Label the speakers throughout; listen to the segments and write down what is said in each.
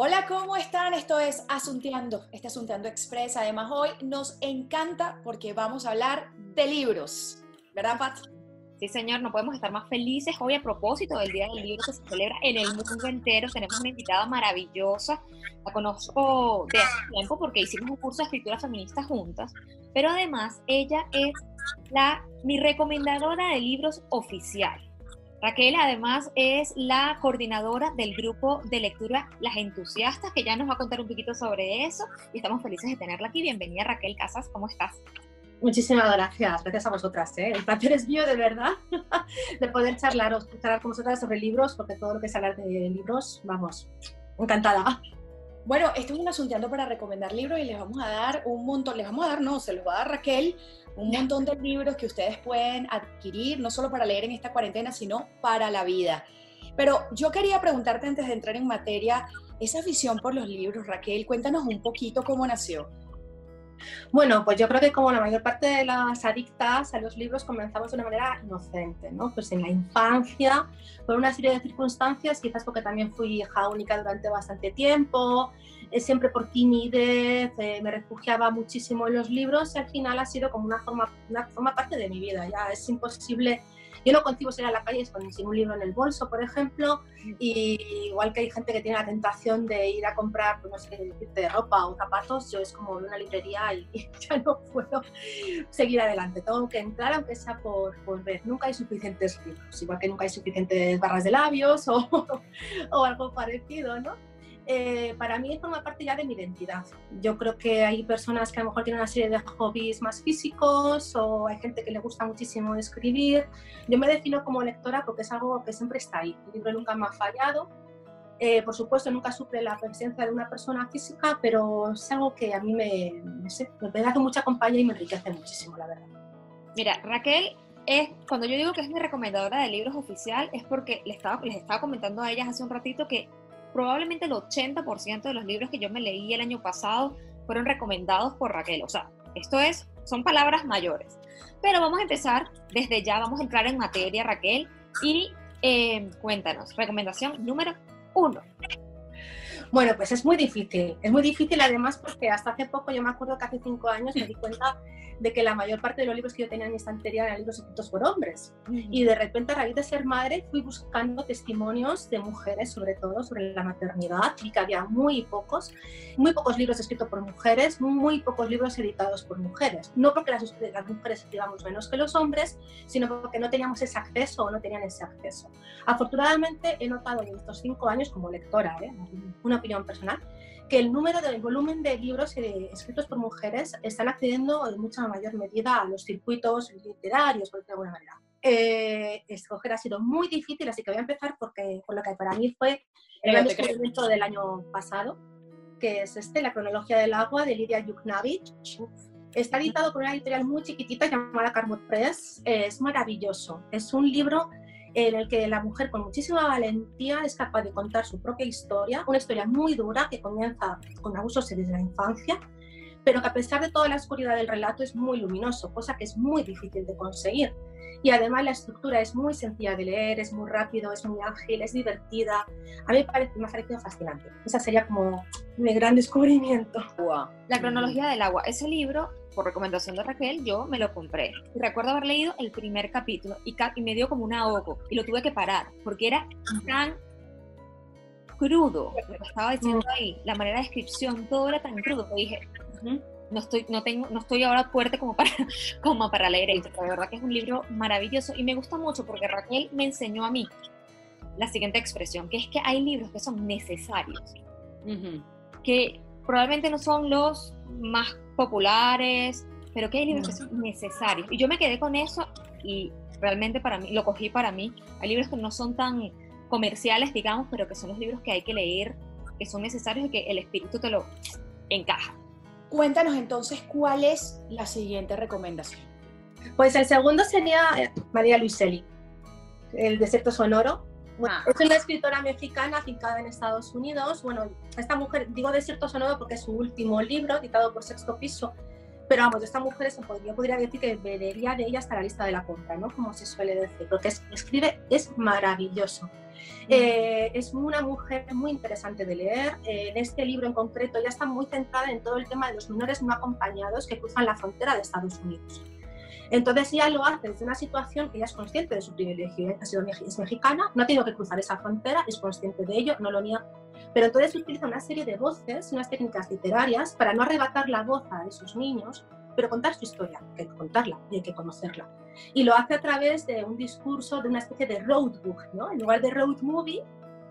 Speaker 1: Hola, ¿cómo están? Esto es Asunteando, este Asunteando Express. Además, hoy nos encanta porque vamos a hablar de libros, ¿verdad, Pat?
Speaker 2: Sí, señor, no podemos estar más felices. Hoy, a propósito del Día del Libro que se celebra en el mundo entero, tenemos una invitada maravillosa. La conozco de hace tiempo porque hicimos un curso de escritura feminista juntas, pero además ella es la, mi recomendadora de libros oficial. Raquel además es la coordinadora del grupo de lectura Las Entusiastas, que ya nos va a contar un poquito sobre eso y estamos felices de tenerla aquí. Bienvenida Raquel Casas, ¿cómo estás?
Speaker 3: Muchísimas gracias, gracias a vosotras. ¿eh? El placer es mío, de verdad, de poder charlar, charlar con vosotras sobre libros, porque todo lo que es hablar de libros, vamos, encantada.
Speaker 1: Bueno, esto es un asunteando para recomendar libros y les vamos a dar un montón, les vamos a dar, no, se los va a dar Raquel, un montón de libros que ustedes pueden adquirir, no solo para leer en esta cuarentena, sino para la vida. Pero yo quería preguntarte antes de entrar en materia, esa afición por los libros, Raquel, cuéntanos un poquito cómo nació.
Speaker 3: Bueno, pues yo creo que como la mayor parte de las adictas a los libros comenzamos de una manera inocente, ¿no? Pues en la infancia, por una serie de circunstancias, quizás porque también fui hija única durante bastante tiempo, eh, siempre por timidez, eh, me refugiaba muchísimo en los libros y al final ha sido como una forma, una forma parte de mi vida, ya es imposible yo no concibo salir a la calle sin un libro en el bolso, por ejemplo, y igual que hay gente que tiene la tentación de ir a comprar, pues no sé, de ropa o zapatos, yo es como una librería y, ya no puedo seguir adelante. Tengo que entrar, aunque sea por, por ver. Nunca hay suficientes libros, igual que nunca hay suficientes barras de labios o, o algo parecido, ¿no? Eh, para mí forma parte ya de mi identidad. Yo creo que hay personas que a lo mejor tienen una serie de hobbies más físicos o hay gente que le gusta muchísimo escribir. Yo me defino como lectora porque es algo que siempre está ahí. El libro nunca me ha fallado. Eh, por supuesto, nunca suple la presencia de una persona física, pero es algo que a mí me, me, sé, me hace mucha compañía y me enriquece muchísimo, la verdad.
Speaker 2: Mira, Raquel es, cuando yo digo que es mi recomendadora de libros oficial, es porque les estaba, les estaba comentando a ellas hace un ratito que probablemente el 80% de los libros que yo me leí el año pasado fueron recomendados por Raquel. O sea, esto es, son palabras mayores. Pero vamos a empezar desde ya, vamos a entrar en materia, Raquel, y eh, cuéntanos, recomendación número uno.
Speaker 3: Bueno, pues es muy difícil. Es muy difícil además porque hasta hace poco, yo me acuerdo que hace cinco años me di cuenta de que la mayor parte de los libros que yo tenía en mi estantería eran libros escritos por hombres. Y de repente, a raíz de ser madre, fui buscando testimonios de mujeres, sobre todo sobre la maternidad, y que había muy pocos, muy pocos libros escritos por mujeres, muy pocos libros editados por mujeres. No porque las, las mujeres escribamos menos que los hombres, sino porque no teníamos ese acceso o no tenían ese acceso. Afortunadamente, he notado en estos cinco años como lectora, ¿eh? una opinión personal, que el número del volumen de libros eh, escritos por mujeres están accediendo en mucha mayor medida a los circuitos literarios, por decirlo de alguna manera. Eh, escoger ha sido muy difícil, así que voy a empezar porque, por lo que para mí fue el gran descubrimiento del año pasado, que es este, La cronología del agua, de Lidia Yuknavich. Está editado por una editorial muy chiquitita llamada Carmot Press. es maravilloso. Es un libro en el que la mujer con muchísima valentía es capaz de contar su propia historia, una historia muy dura que comienza con abusos desde la infancia, pero que a pesar de toda la oscuridad del relato es muy luminoso, cosa que es muy difícil de conseguir. Y además la estructura es muy sencilla de leer, es muy rápido, es muy ágil, es divertida. A mí me, parece, me ha parecido fascinante. Esa sería como mi gran descubrimiento.
Speaker 2: La cronología del agua. Ese libro por recomendación de Raquel, yo me lo compré. Y recuerdo haber leído el primer capítulo y, y me dio como un ahogo y lo tuve que parar porque era tan crudo lo que estaba diciendo ahí, la manera de descripción, todo era tan crudo que dije, no estoy, no tengo, no estoy ahora fuerte como para, como para leer esto. La verdad que es un libro maravilloso y me gusta mucho porque Raquel me enseñó a mí la siguiente expresión, que es que hay libros que son necesarios, que probablemente no son los más populares, pero que hay libros que son necesarios. Y yo me quedé con eso y realmente para mí, lo cogí para mí. Hay libros que no son tan comerciales, digamos, pero que son los libros que hay que leer, que son necesarios y que el espíritu te lo encaja.
Speaker 1: Cuéntanos entonces cuál es la siguiente recomendación.
Speaker 3: Pues el segundo sería eh, María Luiselli, El desierto sonoro, Ah. Es una escritora mexicana afincada en Estados Unidos. Bueno, esta mujer, digo de cierto sonoro porque es su último libro, editado por Sexto Piso, pero vamos, esta mujer se podría, podría decir que vería de ella hasta la lista de la compra, ¿no? Como se suele decir, porque es, escribe es maravilloso. Eh, es una mujer muy interesante de leer. en este libro en concreto ya está muy centrada en todo el tema de los menores no acompañados que cruzan la frontera de Estados Unidos. Entonces ella lo hace desde una situación que ella es consciente de su privilegio, ha sido, es mexicana, no ha tenido que cruzar esa frontera, es consciente de ello, no lo niega, pero entonces utiliza una serie de voces unas técnicas literarias para no arrebatar la voz a esos niños, pero contar su historia, hay que contarla y hay que conocerla. Y lo hace a través de un discurso, de una especie de roadbook, ¿no? En lugar de road movie,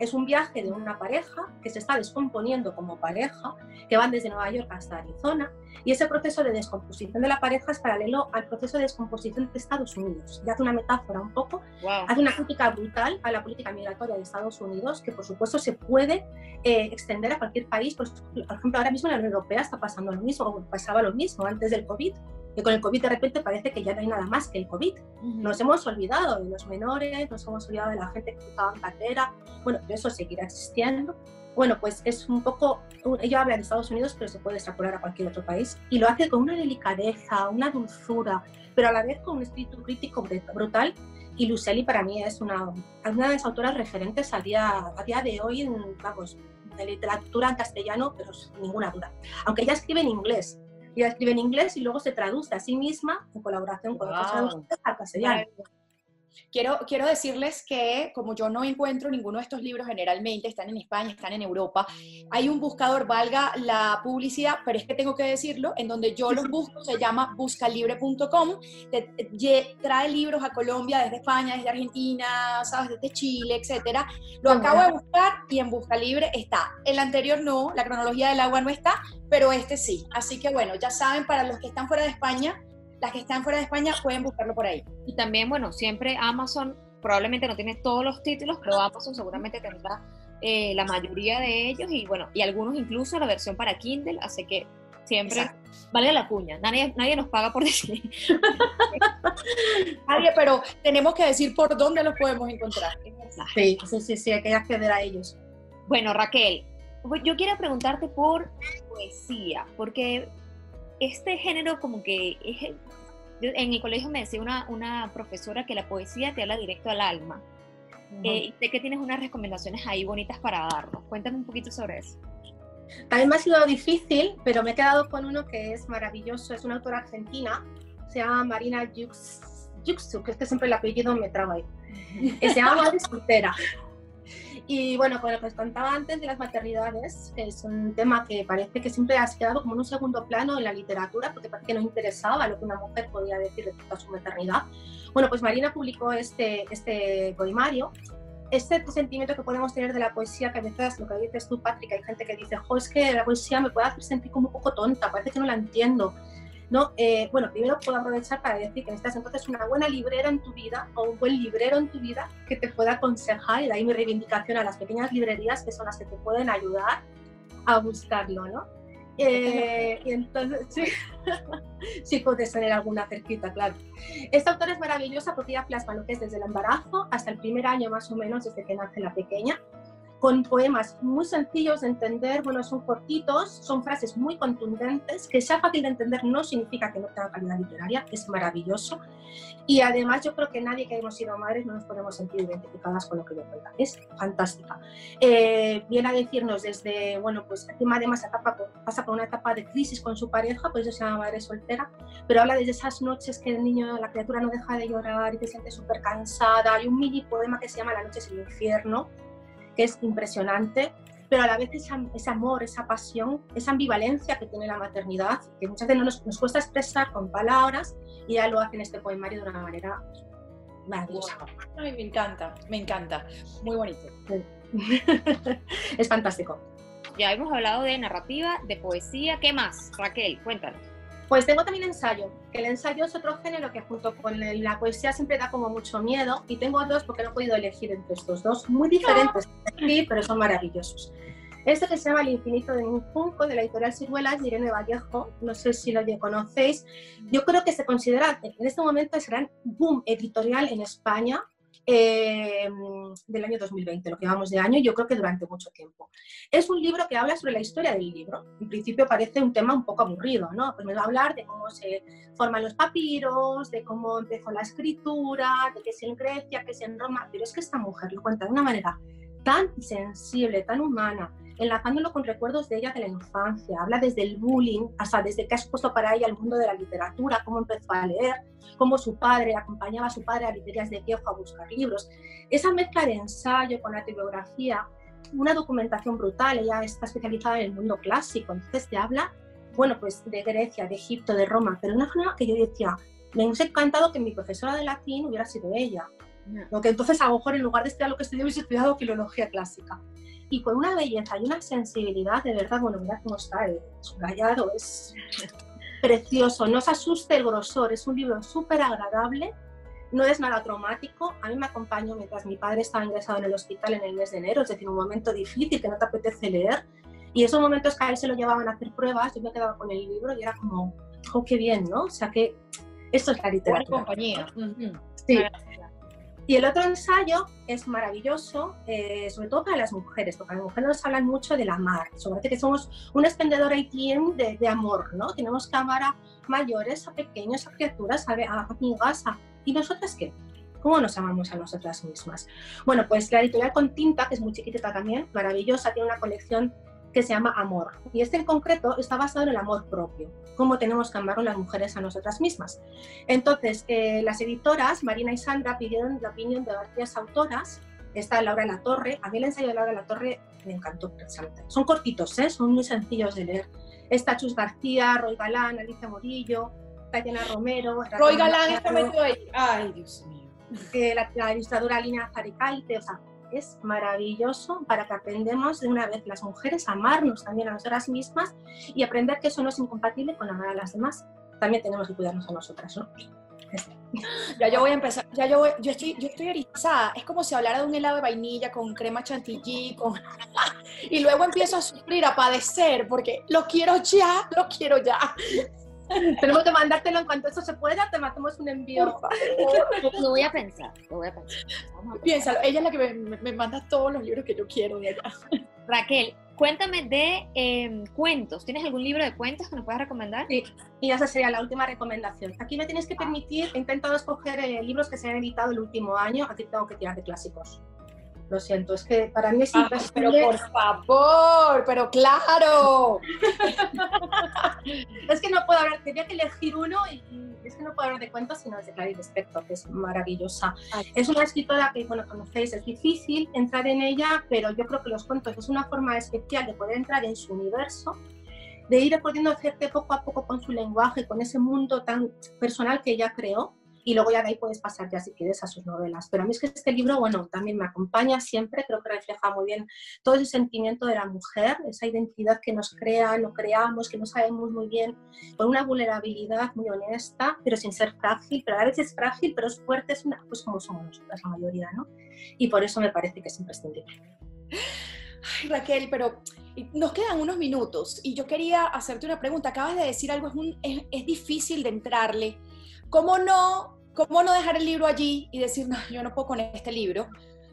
Speaker 3: es un viaje de una pareja que se está descomponiendo como pareja, que van desde Nueva York hasta Arizona, y ese proceso de descomposición de la pareja es paralelo al proceso de descomposición de Ejemplos Unidos. Y hace una metáfora un poco, hace una crítica brutal a la política migratoria de Estados Unidos, que por supuesto se puede eh, extender a cualquier país. Por, por ejemplo, ahora mismo en la Unión Europea está pasando lo mismo, o pasaba lo mismo antes del COVID que con el COVID de repente parece que ya no hay nada más que el COVID. Nos hemos olvidado de los menores, nos hemos olvidado de la gente que estaba en cartera, bueno, eso seguirá existiendo. Bueno, pues es un poco, ella habla de Estados Unidos, pero se puede extrapolar a cualquier otro país y lo hace con una delicadeza, una dulzura, pero a la vez con un espíritu crítico brutal. Y Luceli para mí es una, una de las autoras referentes a día, a día de hoy en, vamos, de literatura en castellano, pero sin ninguna duda. Aunque ella escribe en inglés, ella escribe en inglés y luego se traduce a sí misma en colaboración con otros traductores al castellano.
Speaker 1: Quiero, quiero decirles que como yo no encuentro ninguno de estos libros generalmente, están en España, están en Europa, hay un buscador, valga la publicidad, pero es que tengo que decirlo, en donde yo los busco, se llama buscalibre.com, trae libros a Colombia desde España, desde Argentina, ¿sabes? desde Chile, etcétera. Lo acabo de buscar y en Buscalibre está. El anterior no, la cronología del agua no está, pero este sí. Así que bueno, ya saben, para los que están fuera de España, las que están fuera de España pueden buscarlo por ahí.
Speaker 2: Y también, bueno, siempre Amazon probablemente no tiene todos los títulos, pero Amazon seguramente tendrá eh, la mayoría de ellos y bueno, y algunos incluso la versión para Kindle, así que siempre vale la cuña. Nadie, nadie nos paga por decir.
Speaker 1: nadie, pero tenemos que decir por dónde los podemos encontrar.
Speaker 3: Sí, sí, sí, sí, hay que acceder a ellos.
Speaker 2: Bueno, Raquel, yo quiero preguntarte por poesía, porque este género como que es, en el colegio me decía una, una profesora que la poesía te habla directo al alma. Eh, y sé que tienes unas recomendaciones ahí bonitas para darnos. Cuéntame un poquito sobre eso.
Speaker 3: También me ha sido difícil, pero me he quedado con uno que es maravilloso. Es una autora argentina, se llama Marina Yuxu, que es que siempre el apellido me traba ahí. se llama Madre Soltera. Y bueno, con lo que os contaba antes de las maternidades, que es un tema que parece que siempre ha quedado como en un segundo plano en la literatura, porque parece que no interesaba lo que una mujer podía decir respecto a su maternidad. Bueno, pues Marina publicó este, este poemario este sentimiento que podemos tener de la poesía, que a veces lo que dices tú, Patrick, hay gente que dice, jo, es que la poesía me puede hacer sentir como un poco tonta, parece que no la entiendo. ¿No? Eh, bueno, primero puedo aprovechar para decir que necesitas entonces una buena librera en tu vida o un buen librero en tu vida que te pueda aconsejar, y de ahí mi reivindicación a las pequeñas librerías que son las que te pueden ayudar a buscarlo, ¿no? Eh, y entonces, sí, sí puedes tener alguna cerquita, claro. Esta autora es maravillosa porque ella plasma lo que es desde el embarazo hasta el primer año más o menos, desde que nace la pequeña, con poemas muy sencillos de entender, bueno, son cortitos, son frases muy contundentes, que sea fácil de entender no significa que no tenga calidad literaria, es maravilloso. Y además yo creo que nadie que hemos sido madres no nos podemos sentir identificadas con lo que le cuenta, es fantástica. Eh, viene a decirnos desde, bueno, pues encima además etapa, pasa por una etapa de crisis con su pareja, por eso se llama madre soltera, pero habla desde esas noches que el niño, la criatura no deja de llorar y se siente súper cansada. Hay un mini poema que se llama La noche es el infierno, que es impresionante, pero a la vez ese amor, esa pasión, esa ambivalencia que tiene la maternidad, que muchas veces nos, nos cuesta expresar con palabras, y ya lo hace en este poemario de una manera maravillosa.
Speaker 1: Ay, me encanta, me encanta, muy bonito.
Speaker 3: es fantástico.
Speaker 2: Ya hemos hablado de narrativa, de poesía, ¿qué más? Raquel, cuéntanos.
Speaker 3: Pues tengo también ensayo, el ensayo es otro género que junto con la poesía siempre da como mucho miedo y tengo dos porque no he podido elegir entre estos dos, muy diferentes, sí, pero son maravillosos. Este que se llama El infinito de un junco de la editorial Ciruelas de Irene Vallejo, no sé si lo conocéis, yo creo que se considera en este momento es gran boom editorial en España eh, del año 2020, lo que vamos de año, yo creo que durante mucho tiempo. Es un libro que habla sobre la historia del libro. En principio parece un tema un poco aburrido, ¿no? Pues me va a hablar de cómo se forman los papiros, de cómo empezó la escritura, de que es en Grecia, que es en Roma, pero es que esta mujer lo cuenta de una manera tan sensible, tan humana, enlazándolo con recuerdos de ella de la infancia. Habla desde el bullying, hasta desde que ha expuesto para ella el mundo de la literatura, cómo empezó a leer, cómo su padre acompañaba a su padre a librerías de viejo a buscar libros. Esa mezcla de ensayo con la bibliografía, una documentación brutal, ella está especializada en el mundo clásico, entonces te habla, bueno, pues de Grecia, de Egipto, de Roma, pero de una forma que yo decía, me hubiese encantado que mi profesora de latín hubiera sido ella. Lo que entonces a lo mejor en lugar de estudiar lo que estudié hubiese estudiado filología clásica y con una belleza y una sensibilidad, de verdad, bueno, mira cómo está, el subrayado, es precioso, no se asuste el grosor, es un libro súper agradable, no es nada traumático, a mí me acompañó mientras mi padre estaba ingresado en el hospital en el mes de enero, es decir, un momento difícil que no te apetece leer, y esos momentos que a él se lo llevaban a hacer pruebas, yo me quedaba con el libro y era como, oh, qué bien, ¿no? O sea que esto es la literatura.
Speaker 1: compañía.
Speaker 3: Sí. Y el otro ensayo es maravilloso, eh, sobre todo para las mujeres, porque las mujeres nos hablan mucho del amar, sobre que somos un expendedor ATM de, de amor, ¿no? Tenemos que amar a mayores, a pequeños, a criaturas, a, a amigas, a... ¿y nosotras qué? ¿Cómo nos amamos a nosotras mismas? Bueno, pues la editorial con tinta, que es muy chiquitita también, maravillosa, tiene una colección que se llama Amor. Y este en concreto está basado en el amor propio, cómo tenemos que amarnos las mujeres a nosotras mismas. Entonces, eh, las editoras, Marina y Sandra, pidieron la opinión de varias autoras. Está Laura La Torre. A mí el ensayo de Laura La Torre me encantó. Son cortitos, ¿eh? son muy sencillos de leer. Está Chus García, Roy Galán, Alicia Morillo, Tatiana Romero.
Speaker 1: Roy Galán está metido ahí. Ay, Dios mío.
Speaker 3: Eh, la, la ilustradora Lina Zaricaite, o sea, es maravilloso para que aprendamos de una vez las mujeres a amarnos también a nosotras mismas y aprender que eso no es incompatible con amar a las demás. También tenemos que cuidarnos a nosotras, ¿no?
Speaker 1: Ya yo voy a empezar, ya yo, voy, yo estoy, yo estoy erizada. Es como si hablara de un helado de vainilla con crema chantilly, con... y luego empiezo a sufrir, a padecer, porque lo quiero ya, lo quiero ya.
Speaker 3: Tenemos que mandártelo en cuanto eso se pueda, te matamos un envío.
Speaker 2: Lo voy a pensar, lo voy a pensar.
Speaker 1: Piénsalo, ella es la que me, me, manda todos los libros que yo quiero de allá.
Speaker 2: Raquel, cuéntame de eh, cuentos. ¿Tienes algún libro de cuentos que nos puedas recomendar?
Speaker 3: Sí, y esa sería la última recomendación. Aquí me tienes que permitir, he intentado escoger eh, libros que se han editado el último año, aquí tengo que tirar de clásicos. Lo siento, es que para mí es
Speaker 1: ah, Pero por favor, pero claro.
Speaker 3: es que no puedo hablar, tenía que elegir uno y, es que no puedo hablar de cuentos sino de Clarice Spector, que es maravillosa. Es una escritora que, bueno, conocéis, es difícil entrar en ella, pero yo creo que los cuentos es una forma especial de poder entrar en su universo de ir pudiendo hacerte poco a poco con su lenguaje, con ese mundo tan personal que ella creó y luego ya de ahí puedes pasar ya si quieres a sus novelas. Pero a mí es que este libro, bueno, también me acompaña siempre, creo que refleja muy bien todo ese sentimiento de la mujer, esa identidad que nos crea, no creamos, que no sabemos muy bien, con una vulnerabilidad muy honesta, pero sin ser frágil, pero a veces es frágil, pero es fuerte, es una, pues como somos nosotras la mayoría, ¿no? Y por eso me parece que es imprescindible.
Speaker 1: Ay, Raquel, pero nos quedan unos minutos y yo quería hacerte una pregunta. Acabas de decir algo, es, un, es, es difícil de entrarle ¿Cómo no, ¿Cómo no dejar el libro allí y decir, no, yo no puedo con este libro?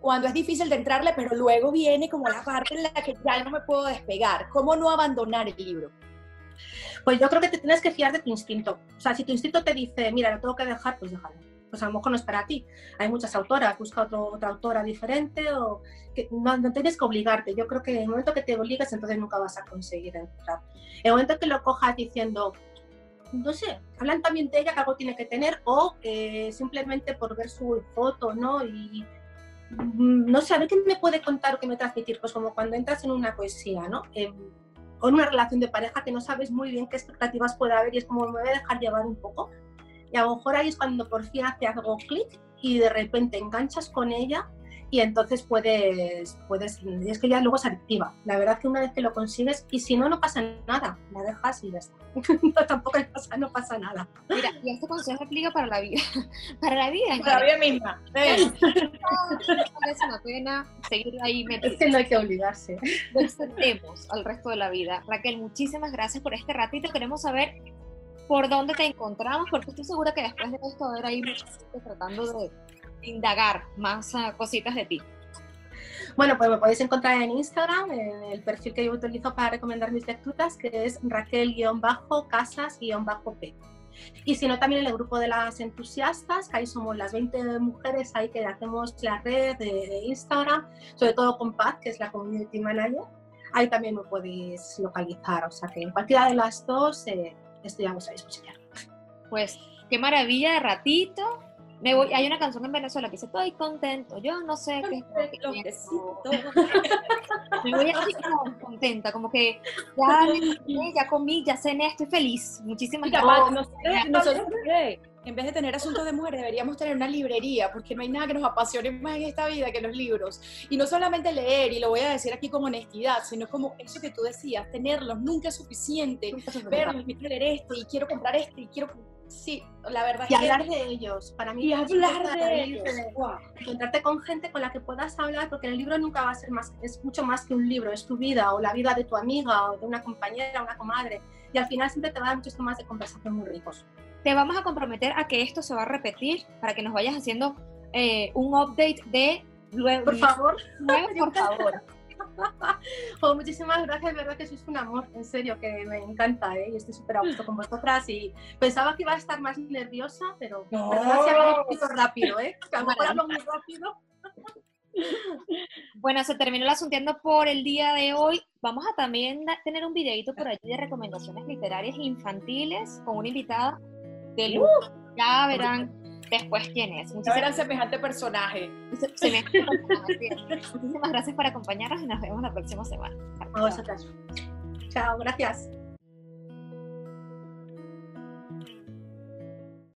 Speaker 1: Cuando es difícil de entrarle, pero luego viene como la parte en la que ya no me puedo despegar. ¿Cómo no abandonar el libro?
Speaker 3: Pues yo creo que te tienes que fiar de tu instinto. O sea, si tu instinto te dice, mira, lo tengo que dejar, pues déjalo. Pues a lo mejor no es para ti. Hay muchas autoras, busca otra autora diferente o que no, no, tienes que obligarte. Yo creo que en el momento que te obligas, entonces nunca vas a conseguir entrar. En el momento que lo cojas diciendo, no sé, hablan también de ella que algo tiene que tener o eh, simplemente por ver su foto, ¿no? Y mm, no sé, a ver qué me puede contar o qué me transmitir, pues como cuando entras en una poesía, ¿no? Eh, o en una relación de pareja que no sabes muy bien qué expectativas puede haber y es como me voy a dejar llevar un poco. Y a lo mejor ahí es cuando por fin hace algo clic y de repente enganchas con ella y entonces puedes, puedes, es que ya luego se adictiva. La verdad es que una vez que lo consigues, y si no, no pasa nada, la dejas y ya está. no, tampoco pasa, no pasa nada.
Speaker 2: Mira, y este consejo aplica para la vida, para la vida.
Speaker 1: Para la vida misma.
Speaker 2: Es una pena seguir ahí
Speaker 3: Es que no hay que obligarse.
Speaker 2: Lo extendemos al resto de la vida. Raquel, muchísimas gracias por este ratito. Queremos saber por dónde te encontramos, porque estoy segura que después de esto, a ver ahí tratando de indagar más uh, cositas de ti?
Speaker 3: Bueno, pues me podéis encontrar en Instagram, en el perfil que yo utilizo para recomendar mis lecturas, que es Raquel-Casas-P. Y si no, también en el grupo de las entusiastas, que ahí somos las 20 mujeres ahí que hacemos la red de, Instagram, sobre todo con Paz, que es la community manager. Ahí también me podéis localizar, o sea que en cualquiera de las dos eh, estoy a vuestra disposición.
Speaker 2: Pues qué maravilla de ratito me voy, hay una canción en Venezuela que dice, estoy contento, yo no sé qué es Me voy así como contenta, como que ya, ya comí, ya cené, estoy feliz. Muchísimas gracias.
Speaker 1: nosotros, en vez de tener asuntos de mujeres, deberíamos tener una librería, porque no hay nada que nos apasione más en esta vida que los libros. Y no solamente leer, y lo voy a decir aquí con honestidad, sino como eso que tú decías, tenerlos nunca es suficiente. Verlos, quiero leer este, y quiero comprar este, y quiero Sí, la verdad.
Speaker 3: Y hablar de ellos. Para mí,
Speaker 1: y hablar de ellos.
Speaker 3: Encontrarte con gente con la que puedas hablar, porque el libro nunca va a ser más, es mucho más que un libro, es tu vida o la vida de tu amiga o de una compañera, una comadre. Y al final siempre te va a dar muchos temas de conversación muy ricos.
Speaker 2: Te vamos a comprometer a que esto se va a repetir para que nos vayas haciendo eh, un update de
Speaker 3: luego. Por favor.
Speaker 2: por favor.
Speaker 3: Oh, muchísimas gracias, verdad que sois un amor, en serio, que me encanta, ¿eh? y estoy súper a gusto con vosotras y pensaba que iba a estar más nerviosa, pero no. verdad se ha ido rápido, ¿eh? Que a lo mejor hablo muy rápido.
Speaker 2: Bueno, se terminó el asuntiendo por el día de hoy. Vamos a también tener un videito por allí de recomendaciones literarias infantiles con una invitada de luz. Ya verán después quién es.
Speaker 1: Muchas gracias, semejante personaje.
Speaker 2: Muchísimas gracias por acompañarnos y nos vemos la próxima semana.
Speaker 3: A vosotras. Chao, gracias.